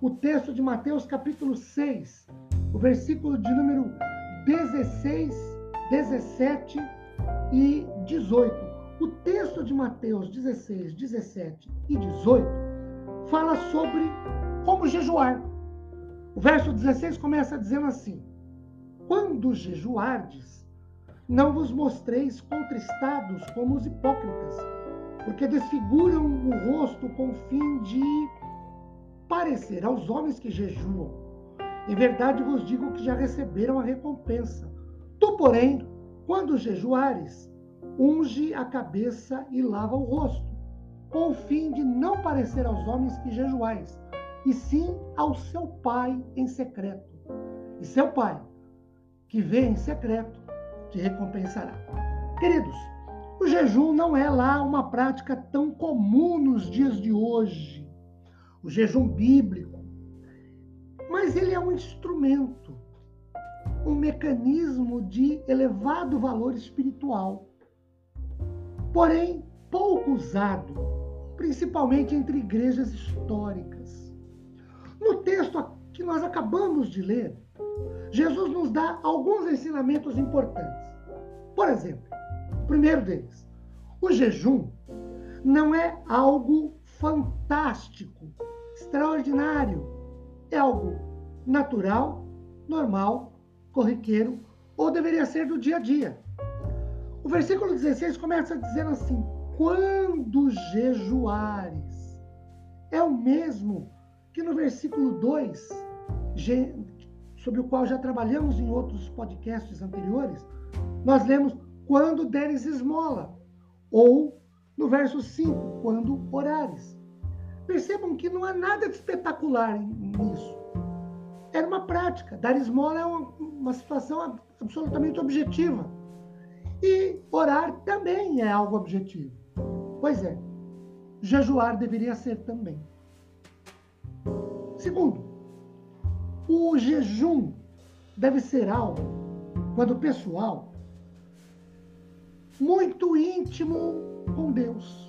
o texto de Mateus capítulo 6, o versículo de número 16, 17 e 18. O texto de Mateus 16, 17 e 18 fala sobre como jejuar. O verso 16 começa dizendo assim: Quando jejuardes, não vos mostreis contristados como os hipócritas, porque desfiguram o rosto com o fim de parecer aos homens que jejuam. Em verdade vos digo que já receberam a recompensa. Tu, porém, quando jejuares, unge a cabeça e lava o rosto, com o fim de não parecer aos homens que jejuais, e sim ao seu pai em secreto. E seu pai, que vê em secreto, te recompensará. Queridos, o jejum não é lá uma prática tão comum nos dias de hoje o jejum bíblico, mas ele é um instrumento, um mecanismo de elevado valor espiritual, porém pouco usado, principalmente entre igrejas históricas. No texto que nós acabamos de ler, Jesus nos dá alguns ensinamentos importantes. Por exemplo, o primeiro deles, o jejum não é algo fantástico extraordinário. É algo natural, normal, corriqueiro, ou deveria ser do dia a dia. O versículo 16 começa dizendo assim: quando jejuares. É o mesmo que no versículo 2, sobre o qual já trabalhamos em outros podcasts anteriores, nós lemos quando deres esmola, ou no verso 5, quando orares. Percebam que não há nada de espetacular nisso. Era uma prática. Dar esmola é uma, uma situação absolutamente objetiva. E orar também é algo objetivo. Pois é, jejuar deveria ser também. Segundo, o jejum deve ser algo, quando pessoal, muito íntimo com Deus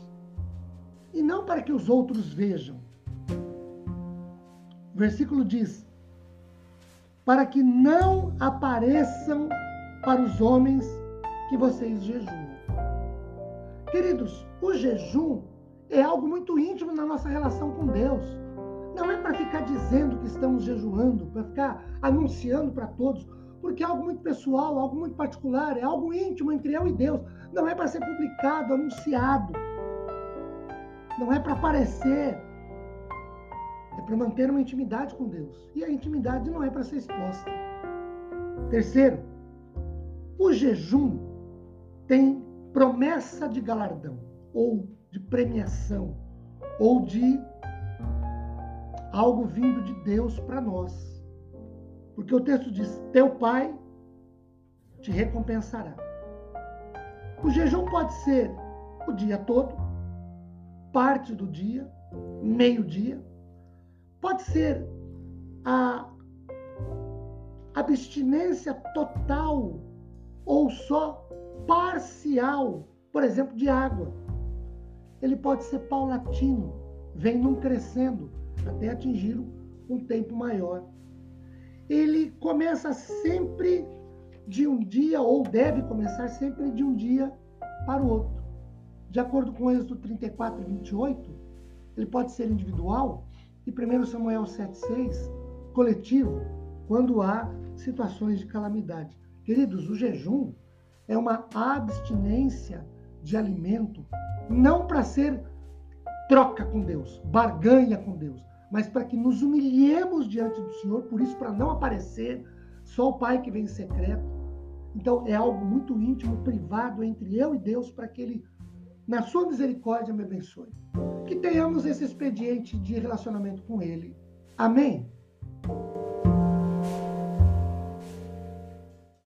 e não para que os outros vejam. O versículo diz: para que não apareçam para os homens que vocês jejuam. Queridos, o jejum é algo muito íntimo na nossa relação com Deus. Não é para ficar dizendo que estamos jejuando, para ficar anunciando para todos, porque é algo muito pessoal, algo muito particular, é algo íntimo entre eu e Deus. Não é para ser publicado, anunciado não é para aparecer, é para manter uma intimidade com Deus. E a intimidade não é para ser exposta. Terceiro, o jejum tem promessa de galardão, ou de premiação, ou de algo vindo de Deus para nós. Porque o texto diz: Teu pai te recompensará. O jejum pode ser o dia todo, parte do dia, meio-dia. Pode ser a abstinência total ou só parcial, por exemplo, de água. Ele pode ser paulatino, vem num crescendo até atingir um tempo maior. Ele começa sempre de um dia, ou deve começar sempre de um dia para o outro. De acordo com Êxodo 34, 28, ele pode ser individual e 1 Samuel 7,6, coletivo, quando há situações de calamidade. Queridos, o jejum é uma abstinência de alimento, não para ser troca com Deus, barganha com Deus, mas para que nos humilhemos diante do Senhor, por isso, para não aparecer só o Pai que vem em secreto. Então, é algo muito íntimo, privado entre eu e Deus, para que Ele na sua misericórdia, me abençoe. Que tenhamos esse expediente de relacionamento com Ele. Amém?